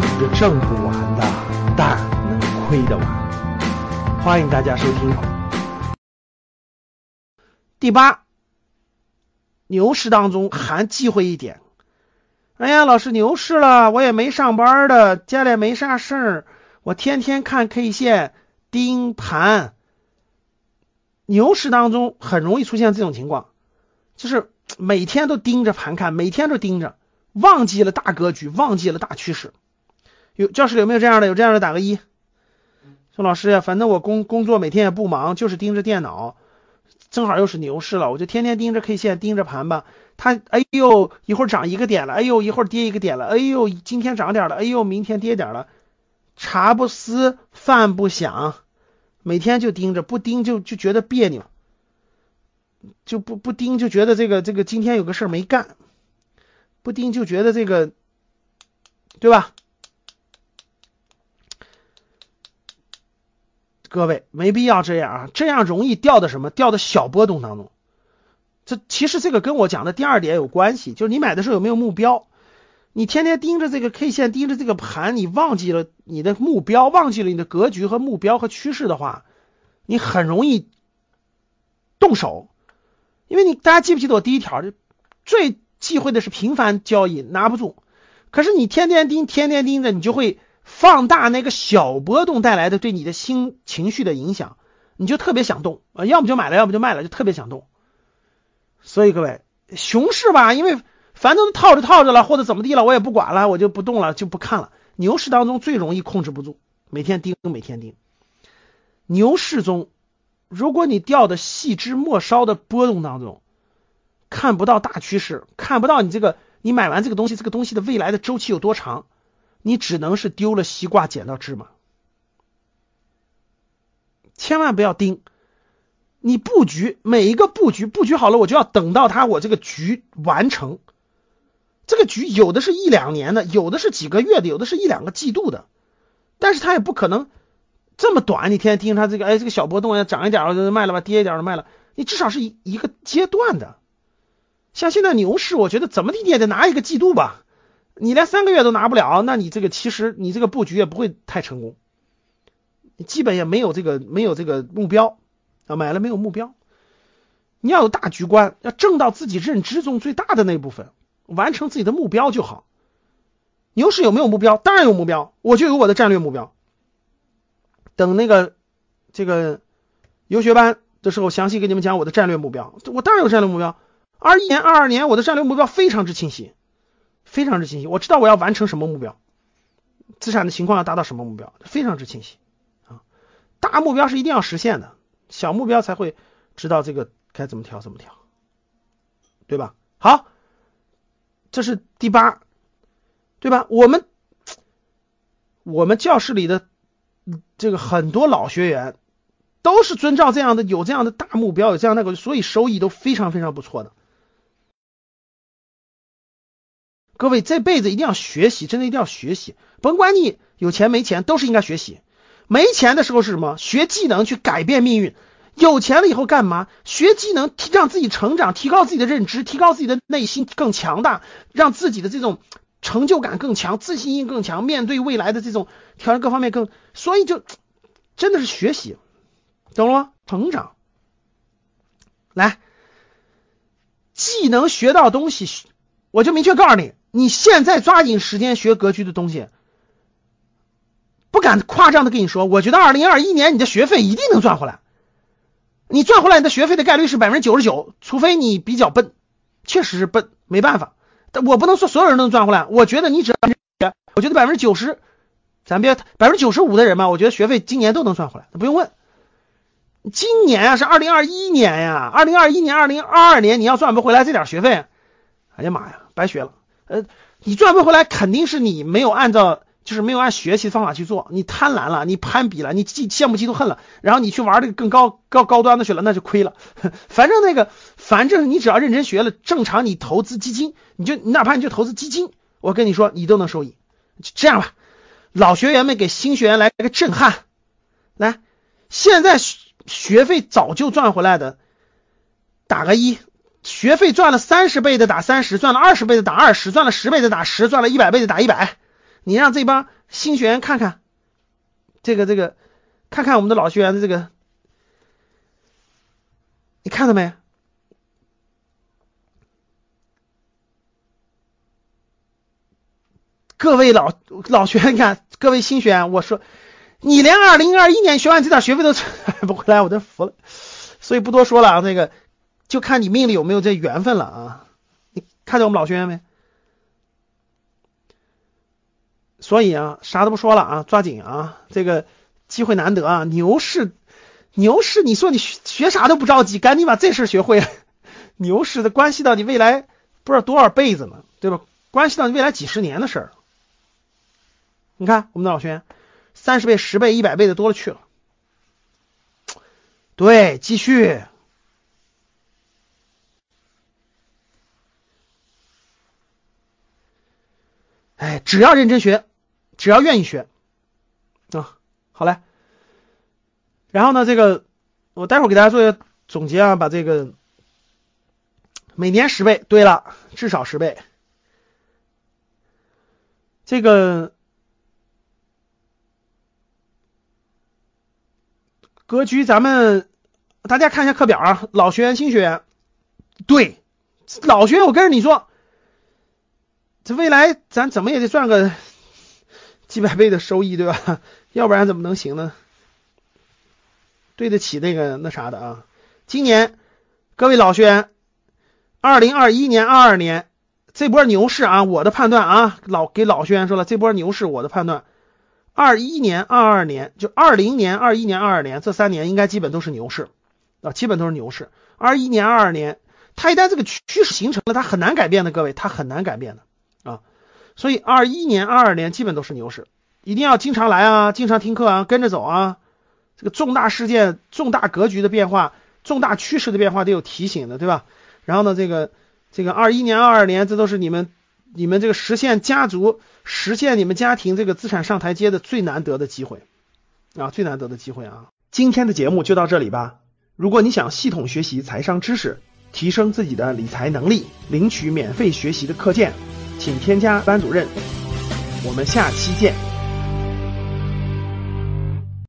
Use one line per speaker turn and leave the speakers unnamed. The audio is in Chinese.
钱挣不完的，但能亏得完。欢迎大家收听。第八，牛市当中还忌讳一点。哎呀，老师，牛市了，我也没上班的，家里没啥事儿，我天天看 K 线盯盘。牛市当中很容易出现这种情况，就是每天都盯着盘看，每天都盯着，忘记了大格局，忘记了大趋势。有教室有没有这样的？有这样的打个一。说老师呀，反正我工工作每天也不忙，就是盯着电脑。正好又是牛市了，我就天天盯着 K 线，盯着盘吧。它，哎呦，一会儿涨一个点了，哎呦，一会儿跌一个点了，哎呦，今天涨点了，哎呦，明天跌点了。茶不思，饭不想，每天就盯着，不盯就就觉得别扭，就不不盯就觉得这个这个今天有个事儿没干，不盯就觉得这个，对吧？各位没必要这样啊，这样容易掉的什么？掉的小波动当中。这其实这个跟我讲的第二点有关系，就是你买的时候有没有目标？你天天盯着这个 K 线，盯着这个盘，你忘记了你的目标，忘记了你的格局和目标和趋势的话，你很容易动手。因为你大家记不记得我第一条，最忌讳的是频繁交易拿不住。可是你天天盯，天天盯着，你就会。放大那个小波动带来的对你的心情绪的影响，你就特别想动啊，要么就买了，要么就卖了，就特别想动。所以各位，熊市吧，因为反正套着套着了，或者怎么地了，我也不管了，我就不动了，就不看了。牛市当中最容易控制不住，每天盯，每天盯。牛市中，如果你掉的细枝末梢的波动当中，看不到大趋势，看不到你这个你买完这个东西，这个东西的未来的周期有多长。你只能是丢了西瓜捡到芝麻，千万不要盯。你布局每一个布局布局好了，我就要等到它我这个局完成。这个局有的是一两年的，有的是几个月的，有的是一两个季度的，但是它也不可能这么短。你天天盯它这个，哎，这个小波动要涨一点了就卖了吧，跌一点就卖了。你至少是一一个阶段的。像现在牛市，我觉得怎么地你也得拿一个季度吧。你连三个月都拿不了，那你这个其实你这个布局也不会太成功，基本也没有这个没有这个目标啊，买了没有目标，你要有大局观，要挣到自己认知中最大的那部分，完成自己的目标就好。牛市有没有目标？当然有目标，我就有我的战略目标。等那个这个游学班的时候，详细给你们讲我的战略目标。我当然有战略目标，二一年、二二年我的战略目标非常之清晰。非常之清晰，我知道我要完成什么目标，资产的情况要达到什么目标，非常之清晰啊。大目标是一定要实现的，小目标才会知道这个该怎么调怎么调，对吧？好，这是第八，对吧？我们我们教室里的这个很多老学员都是遵照这样的，有这样的大目标，有这样那个，所以收益都非常非常不错的。各位这辈子一定要学习，真的一定要学习。甭管你有钱没钱，都是应该学习。没钱的时候是什么？学技能去改变命运。有钱了以后干嘛？学技能，提让自己成长，提高自己的认知，提高自己的内心更强大，让自己的这种成就感更强，自信心更强，面对未来的这种挑战各方面更。所以就真的是学习，懂了吗？成长。来，技能学到东西，我就明确告诉你。你现在抓紧时间学格局的东西，不敢夸张的跟你说，我觉得二零二一年你的学费一定能赚回来。你赚回来你的学费的概率是百分之九十九，除非你比较笨，确实是笨，没办法。但我不能说所有人都能赚回来，我觉得你只要，我觉得百分之九十，咱别百分之九十五的人嘛，我觉得学费今年都能赚回来，不用问。今年啊是二零二一年呀，二零二一年、二零二二年你要赚不回来这点学费，哎呀妈呀，白学了。呃，你赚不回来，肯定是你没有按照，就是没有按学习方法去做，你贪婪了，你攀比了，你嫉羡慕嫉妒恨了，然后你去玩这个更高高高端的去了，那就亏了。反正那个，反正你只要认真学了，正常你投资基金，你就哪怕你就投资基金，我跟你说，你都能收益。这样吧，老学员们给新学员来个震撼，来，现在学费早就赚回来的，打个一。学费赚了三十倍的打三十，赚了二十倍的打二十，赚了十倍的打十，赚了一百倍的打一百。你让这帮新学员看看，这个这个，看看我们的老学员的这个，你看到没？各位老老学员看，各位新学员，我说，你连二零二一年学完这点学费都 不回来，我都服了。所以不多说了啊，那个就看你命里有没有这缘分了啊。你看见我们老学员没？所以啊，啥都不说了啊，抓紧啊，这个机会难得啊，牛市，牛市，你说你学学啥都不着急，赶紧把这事学会。牛市的关系到你未来不知道多少辈子呢，对吧？关系到你未来几十年的事儿。你看我们的老学员，三十倍、十倍、一百倍的多了去了。对，继续。哎，只要认真学，只要愿意学啊，好嘞。然后呢，这个我待会儿给大家做一个总结啊，把这个每年十倍，对了，至少十倍。这个。格局，咱们大家看一下课表啊，老学员、新学员，对，老学员，我跟着你说，未来咱怎么也得赚个几百倍的收益，对吧？要不然怎么能行呢？对得起那个那啥的啊。今年各位老学员，二零二一年、二二年这波牛市啊，我的判断啊，老给老学员说了，这波牛市我的判断。二一年、二二年，就二零年、二一年、二二年这三年，应该基本都是牛市啊，基本都是牛市。二一年、二二年，它一旦这个趋势形成了，它很难改变的，各位，它很难改变的。所以二一年、二二年基本都是牛市，一定要经常来啊，经常听课啊，跟着走啊。这个重大事件、重大格局的变化、重大趋势的变化都有提醒的，对吧？然后呢，这个这个二一年、二二年，这都是你们。你们这个实现家族、实现你们家庭这个资产上台阶的最难得的机会啊，最难得的机会啊！今天的节目就到这里吧。如果你想系统学习财商知识，提升自己的理财能力，领取免费学习的课件，请添加班主任。我们下期见。